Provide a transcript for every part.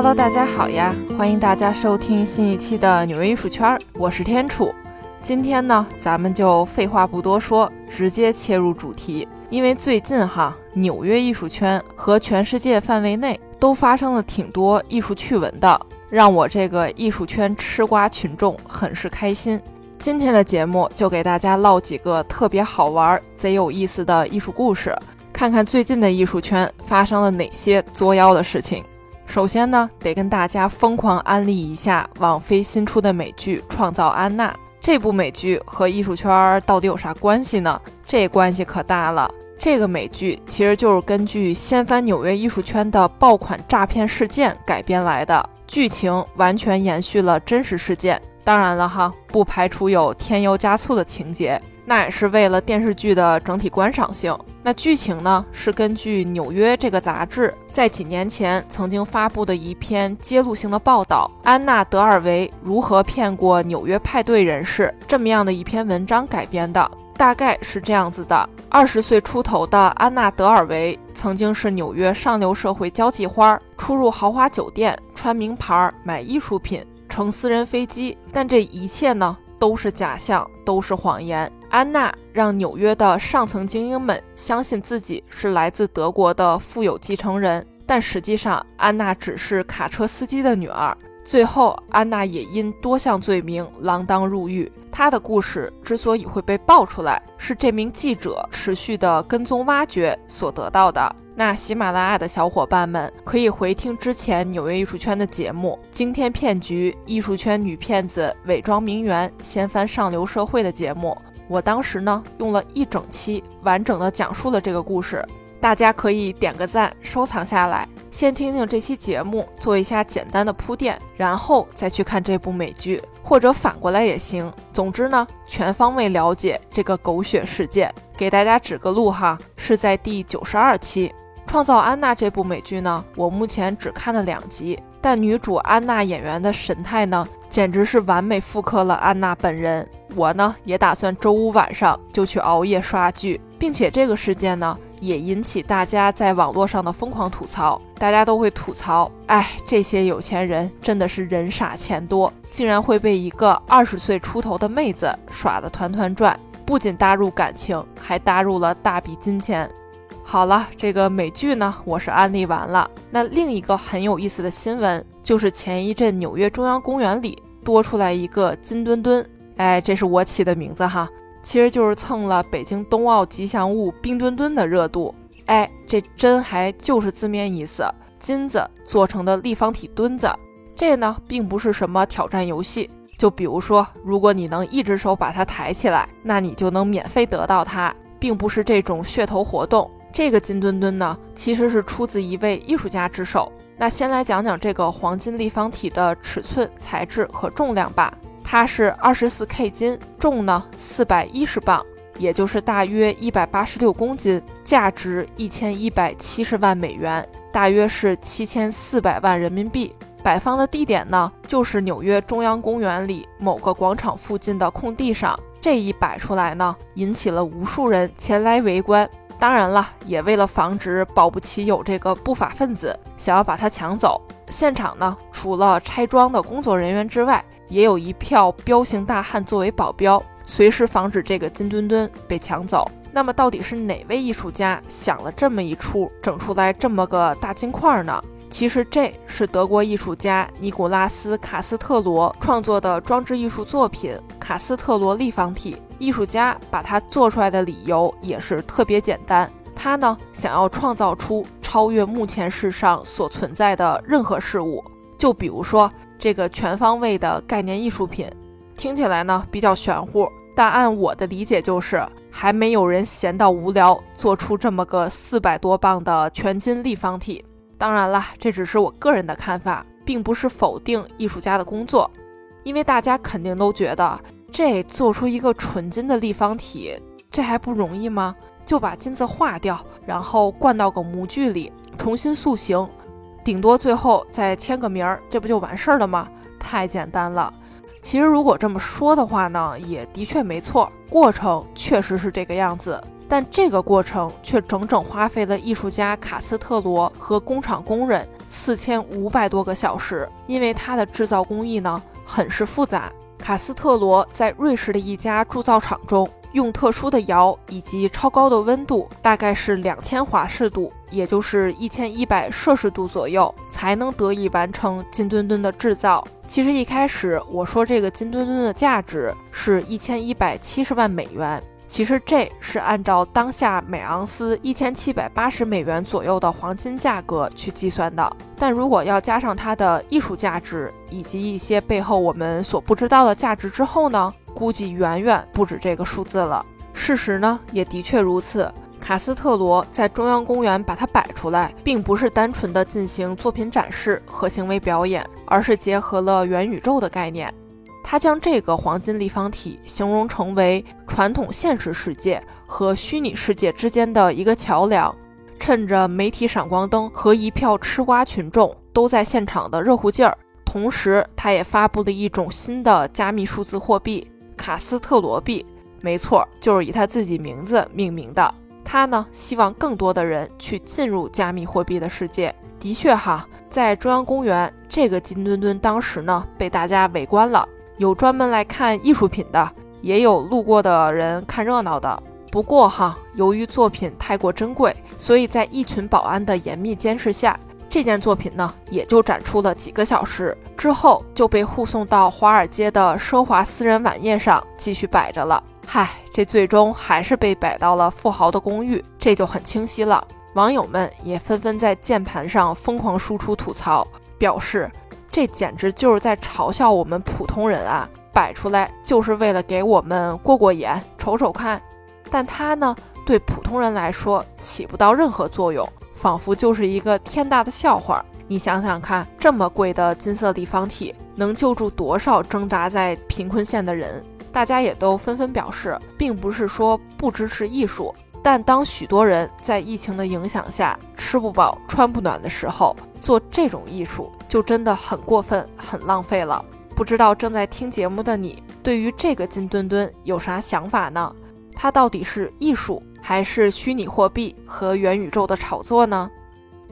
Hello，大家好呀！欢迎大家收听新一期的纽约艺术圈，我是天楚。今天呢，咱们就废话不多说，直接切入主题。因为最近哈，纽约艺术圈和全世界范围内都发生了挺多艺术趣闻的，让我这个艺术圈吃瓜群众很是开心。今天的节目就给大家唠几个特别好玩、贼有意思的艺术故事，看看最近的艺术圈发生了哪些作妖的事情。首先呢，得跟大家疯狂安利一下网飞新出的美剧《创造安娜》。这部美剧和艺术圈到底有啥关系呢？这关系可大了。这个美剧其实就是根据掀翻纽约艺术圈的爆款诈骗事件改编来的，剧情完全延续了真实事件。当然了哈，不排除有添油加醋的情节。那也是为了电视剧的整体观赏性。那剧情呢，是根据《纽约》这个杂志在几年前曾经发布的一篇揭露性的报道《安娜·德尔维如何骗过纽约派对人士》这么样的一篇文章改编的。大概是这样子的：二十岁出头的安娜·德尔维曾经是纽约上流社会交际花，出入豪华酒店，穿名牌，买艺术品，乘私人飞机。但这一切呢，都是假象，都是谎言。安娜让纽约的上层精英们相信自己是来自德国的富有继承人，但实际上安娜只是卡车司机的女儿。最后，安娜也因多项罪名锒铛入狱。她的故事之所以会被爆出来，是这名记者持续的跟踪挖掘所得到的。那喜马拉雅的小伙伴们可以回听之前纽约艺术圈的节目《惊天骗局：艺术圈女骗子伪装名媛掀翻上流社会》的节目。我当时呢，用了一整期完整的讲述了这个故事，大家可以点个赞，收藏下来，先听听这期节目，做一下简单的铺垫，然后再去看这部美剧，或者反过来也行。总之呢，全方位了解这个狗血事件，给大家指个路哈，是在第九十二期《创造安娜》这部美剧呢，我目前只看了两集，但女主安娜演员的神态呢？简直是完美复刻了安娜本人。我呢也打算周五晚上就去熬夜刷剧，并且这个事件呢也引起大家在网络上的疯狂吐槽。大家都会吐槽，哎，这些有钱人真的是人傻钱多，竟然会被一个二十岁出头的妹子耍得团团转，不仅搭入感情，还搭入了大笔金钱。好了，这个美剧呢我是安利完了。那另一个很有意思的新闻。就是前一阵纽约中央公园里多出来一个金墩墩，哎，这是我起的名字哈，其实就是蹭了北京冬奥吉祥物冰墩墩的热度，哎，这真还就是字面意思，金子做成的立方体墩子。这呢并不是什么挑战游戏，就比如说，如果你能一只手把它抬起来，那你就能免费得到它，并不是这种噱头活动。这个金墩墩呢，其实是出自一位艺术家之手。那先来讲讲这个黄金立方体的尺寸、材质和重量吧。它是二十四 K 金，重呢四百一十磅，也就是大约一百八十六公斤，价值一千一百七十万美元，大约是七千四百万人民币。摆放的地点呢，就是纽约中央公园里某个广场附近的空地上。这一摆出来呢，引起了无数人前来围观。当然了，也为了防止保不齐有这个不法分子想要把它抢走，现场呢除了拆装的工作人员之外，也有一票彪形大汉作为保镖，随时防止这个金墩墩被抢走。那么到底是哪位艺术家想了这么一出，整出来这么个大金块呢？其实这是德国艺术家尼古拉斯·卡斯特罗创作的装置艺术作品《卡斯特罗立方体》。艺术家把它做出来的理由也是特别简单，他呢想要创造出超越目前世上所存在的任何事物。就比如说这个全方位的概念艺术品，听起来呢比较玄乎，但按我的理解就是，还没有人闲到无聊做出这么个四百多磅的全金立方体。当然了，这只是我个人的看法，并不是否定艺术家的工作，因为大家肯定都觉得这做出一个纯金的立方体，这还不容易吗？就把金子化掉，然后灌到个模具里，重新塑形，顶多最后再签个名儿，这不就完事儿了吗？太简单了。其实如果这么说的话呢，也的确没错，过程确实是这个样子。但这个过程却整整花费了艺术家卡斯特罗和工厂工人四千五百多个小时，因为它的制造工艺呢很是复杂。卡斯特罗在瑞士的一家铸造厂中，用特殊的窑以及超高的温度，大概是两千华氏度，也就是一千一百摄氏度左右，才能得以完成金墩墩的制造。其实一开始我说这个金墩墩的价值是一千一百七十万美元。其实这是按照当下每盎司一千七百八十美元左右的黄金价格去计算的，但如果要加上它的艺术价值以及一些背后我们所不知道的价值之后呢，估计远远不止这个数字了。事实呢也的确如此，卡斯特罗在中央公园把它摆出来，并不是单纯的进行作品展示和行为表演，而是结合了元宇宙的概念。他将这个黄金立方体形容成为传统现实世界和虚拟世界之间的一个桥梁。趁着媒体闪光灯和一票吃瓜群众都在现场的热乎劲儿，同时他也发布了一种新的加密数字货币——卡斯特罗币。没错，就是以他自己名字命名的。他呢，希望更多的人去进入加密货币的世界。的确哈，在中央公园，这个金墩墩当时呢被大家围观了。有专门来看艺术品的，也有路过的人看热闹的。不过哈，由于作品太过珍贵，所以在一群保安的严密监视下，这件作品呢也就展出了几个小时，之后就被护送到华尔街的奢华私人晚宴上继续摆着了。嗨，这最终还是被摆到了富豪的公寓，这就很清晰了。网友们也纷纷在键盘上疯狂输出吐槽，表示。这简直就是在嘲笑我们普通人啊！摆出来就是为了给我们过过眼、瞅瞅看，但它呢，对普通人来说起不到任何作用，仿佛就是一个天大的笑话。你想想看，这么贵的金色立方体能救助多少挣扎在贫困线的人？大家也都纷纷表示，并不是说不支持艺术，但当许多人在疫情的影响下吃不饱、穿不暖的时候，做这种艺术。就真的很过分，很浪费了。不知道正在听节目的你，对于这个金墩墩有啥想法呢？它到底是艺术，还是虚拟货币和元宇宙的炒作呢？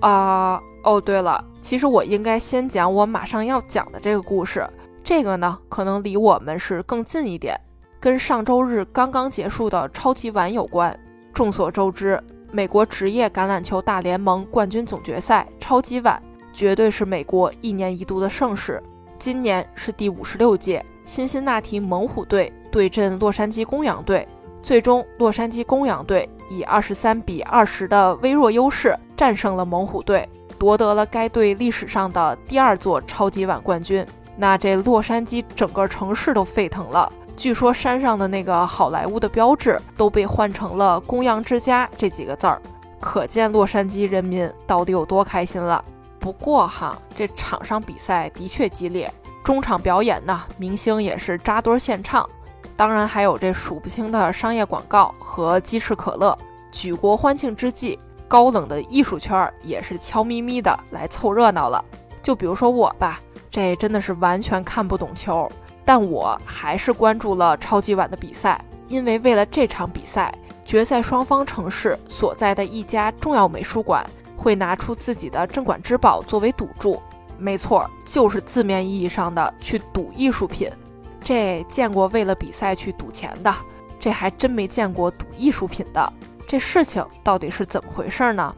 啊，哦，对了，其实我应该先讲我马上要讲的这个故事。这个呢，可能离我们是更近一点，跟上周日刚刚结束的超级碗有关。众所周知，美国职业橄榄球大联盟冠军总决赛超级碗。绝对是美国一年一度的盛事。今年是第五十六届，辛辛那提猛虎队对阵洛杉矶公羊队，最终洛杉矶公羊队以二十三比二十的微弱优势战胜了猛虎队，夺得了该队历史上的第二座超级碗冠军。那这洛杉矶整个城市都沸腾了，据说山上的那个好莱坞的标志都被换成了“公羊之家”这几个字儿，可见洛杉矶人民到底有多开心了。不过哈，这场上比赛的确激烈，中场表演呢，明星也是扎堆献唱，当然还有这数不清的商业广告和鸡翅可乐。举国欢庆之际，高冷的艺术圈也是悄咪咪的来凑热闹了。就比如说我吧，这真的是完全看不懂球，但我还是关注了超级碗的比赛，因为为了这场比赛，决赛双方城市所在的一家重要美术馆。会拿出自己的镇馆之宝作为赌注，没错，就是字面意义上的去赌艺术品。这见过为了比赛去赌钱的，这还真没见过赌艺术品的。这事情到底是怎么回事呢？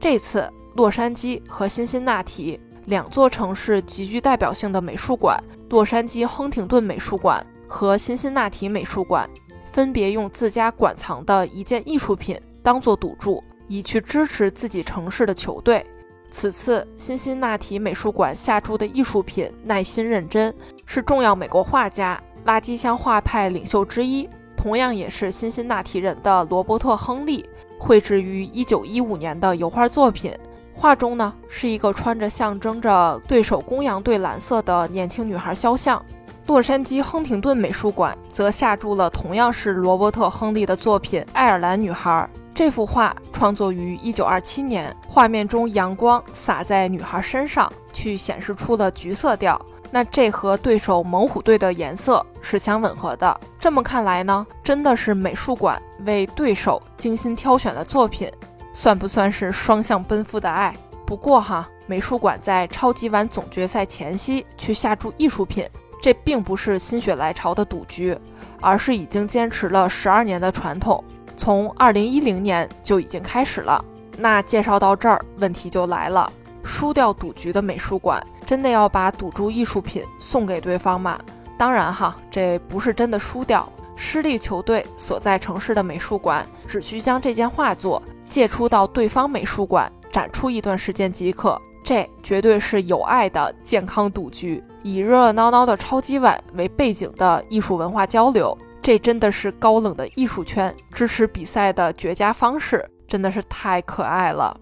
这次洛杉矶和辛辛那提两座城市极具代表性的美术馆——洛杉矶亨廷顿美术馆和辛辛那提美术馆，分别用自家馆藏的一件艺术品当做赌注。以去支持自己城市的球队。此次辛辛那提美术馆下注的艺术品《耐心认真》是重要美国画家、垃圾箱画派领袖之一，同样也是辛辛那提人的罗伯特·亨利绘制于1915年的油画作品。画中呢是一个穿着象征着对手公羊队蓝色的年轻女孩肖像。洛杉矶亨廷顿美术馆则下注了同样是罗伯特·亨利的作品《爱尔兰女孩》。这幅画创作于1927年，画面中阳光洒在女孩身上，去显示出了橘色调。那这和对手猛虎队的颜色是相吻合的。这么看来呢，真的是美术馆为对手精心挑选的作品，算不算是双向奔赴的爱？不过哈，美术馆在超级碗总决赛前夕去下注艺术品，这并不是心血来潮的赌局，而是已经坚持了十二年的传统，从二零一零年就已经开始了。那介绍到这儿，问题就来了：输掉赌局的美术馆，真的要把赌注艺术品送给对方吗？当然哈，这不是真的输掉。失利球队所在城市的美术馆只需将这件画作借出到对方美术馆。展出一段时间即可，这绝对是有爱的健康赌局，以热热闹闹的超级碗为背景的艺术文化交流，这真的是高冷的艺术圈支持比赛的绝佳方式，真的是太可爱了。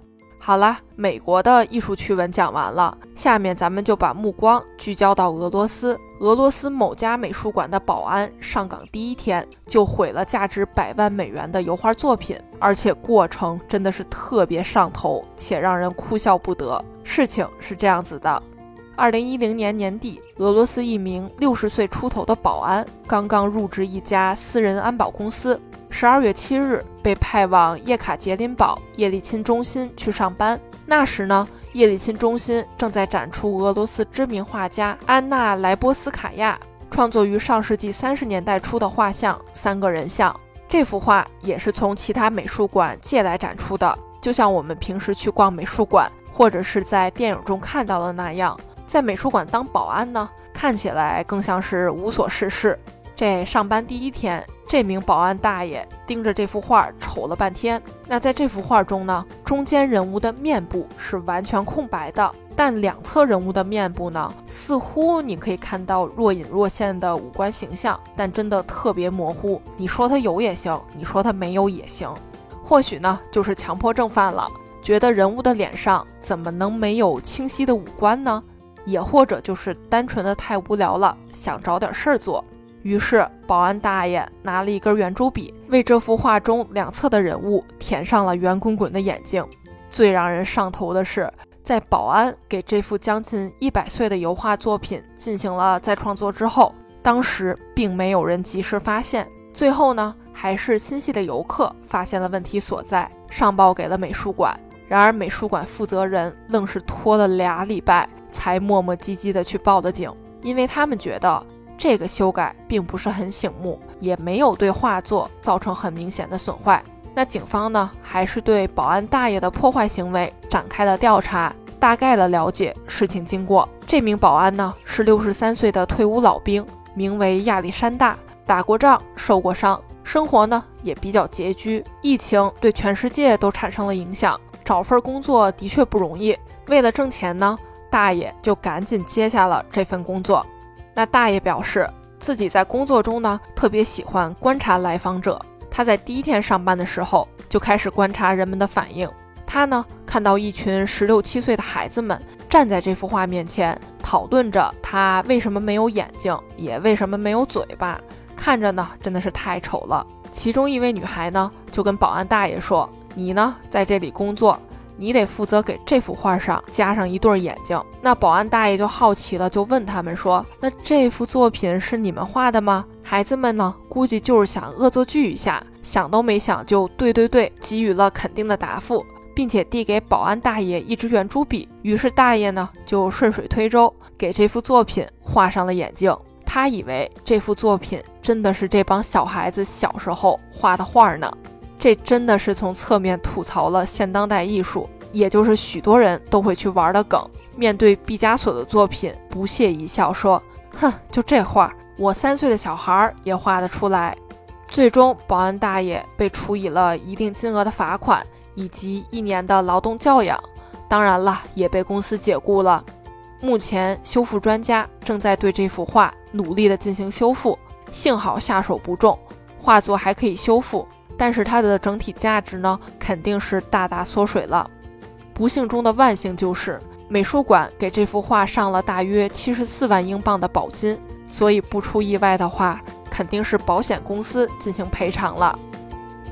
好了，美国的艺术趣闻讲完了，下面咱们就把目光聚焦到俄罗斯。俄罗斯某家美术馆的保安上岗第一天就毁了价值百万美元的油画作品，而且过程真的是特别上头，且让人哭笑不得。事情是这样子的。二零一零年年底，俄罗斯一名六十岁出头的保安刚刚入职一家私人安保公司。十二月七日，被派往叶卡捷琳堡叶利钦中心去上班。那时呢，叶利钦中心正在展出俄罗斯知名画家安娜莱波斯卡娅创作于上世纪三十年代初的画像《三个人像》。这幅画也是从其他美术馆借来展出的，就像我们平时去逛美术馆或者是在电影中看到的那样。在美术馆当保安呢，看起来更像是无所事事。这上班第一天，这名保安大爷盯着这幅画瞅了半天。那在这幅画中呢，中间人物的面部是完全空白的，但两侧人物的面部呢，似乎你可以看到若隐若现的五官形象，但真的特别模糊。你说他有也行，你说他没有也行。或许呢，就是强迫症犯了，觉得人物的脸上怎么能没有清晰的五官呢？也或者就是单纯的太无聊了，想找点事儿做。于是保安大爷拿了一根圆珠笔，为这幅画中两侧的人物填上了圆滚滚的眼睛。最让人上头的是，在保安给这幅将近一百岁的油画作品进行了再创作之后，当时并没有人及时发现。最后呢，还是心细的游客发现了问题所在，上报给了美术馆。然而美术馆负责人愣是拖了俩礼拜。才磨磨唧唧地去报的警，因为他们觉得这个修改并不是很醒目，也没有对画作造成很明显的损坏。那警方呢，还是对保安大爷的破坏行为展开了调查，大概的了解事情经过。这名保安呢，是六十三岁的退伍老兵，名为亚历山大，打过仗，受过伤，生活呢也比较拮据。疫情对全世界都产生了影响，找份工作的确不容易。为了挣钱呢。大爷就赶紧接下了这份工作。那大爷表示，自己在工作中呢，特别喜欢观察来访者。他在第一天上班的时候就开始观察人们的反应。他呢，看到一群十六七岁的孩子们站在这幅画面前，讨论着他为什么没有眼睛，也为什么没有嘴巴，看着呢，真的是太丑了。其中一位女孩呢，就跟保安大爷说：“你呢，在这里工作。”你得负责给这幅画上加上一对眼睛。那保安大爷就好奇了，就问他们说：“那这幅作品是你们画的吗？”孩子们呢，估计就是想恶作剧一下，想都没想就对对对，给予了肯定的答复，并且递给保安大爷一支圆珠笔。于是大爷呢，就顺水推舟给这幅作品画上了眼睛。他以为这幅作品真的是这帮小孩子小时候画的画呢。这真的是从侧面吐槽了现当代艺术，也就是许多人都会去玩的梗。面对毕加索的作品，不屑一笑说：“哼，就这画，我三岁的小孩也画得出来。”最终，保安大爷被处以了一定金额的罚款以及一年的劳动教养，当然了，也被公司解雇了。目前，修复专家正在对这幅画努力地进行修复，幸好下手不重，画作还可以修复。但是它的整体价值呢，肯定是大大缩水了。不幸中的万幸就是，美术馆给这幅画上了大约七十四万英镑的保金，所以不出意外的话，肯定是保险公司进行赔偿了。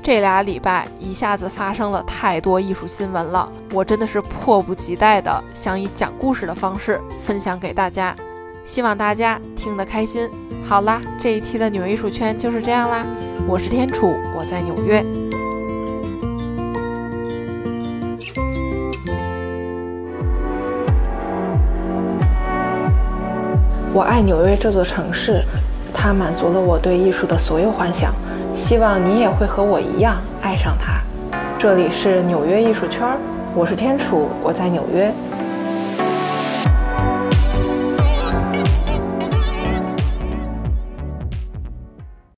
这俩礼拜一下子发生了太多艺术新闻了，我真的是迫不及待的想以讲故事的方式分享给大家。希望大家听得开心。好啦，这一期的纽约艺术圈就是这样啦。我是天楚，我在纽约。我爱纽约这座城市，它满足了我对艺术的所有幻想。希望你也会和我一样爱上它。这里是纽约艺术圈，我是天楚，我在纽约。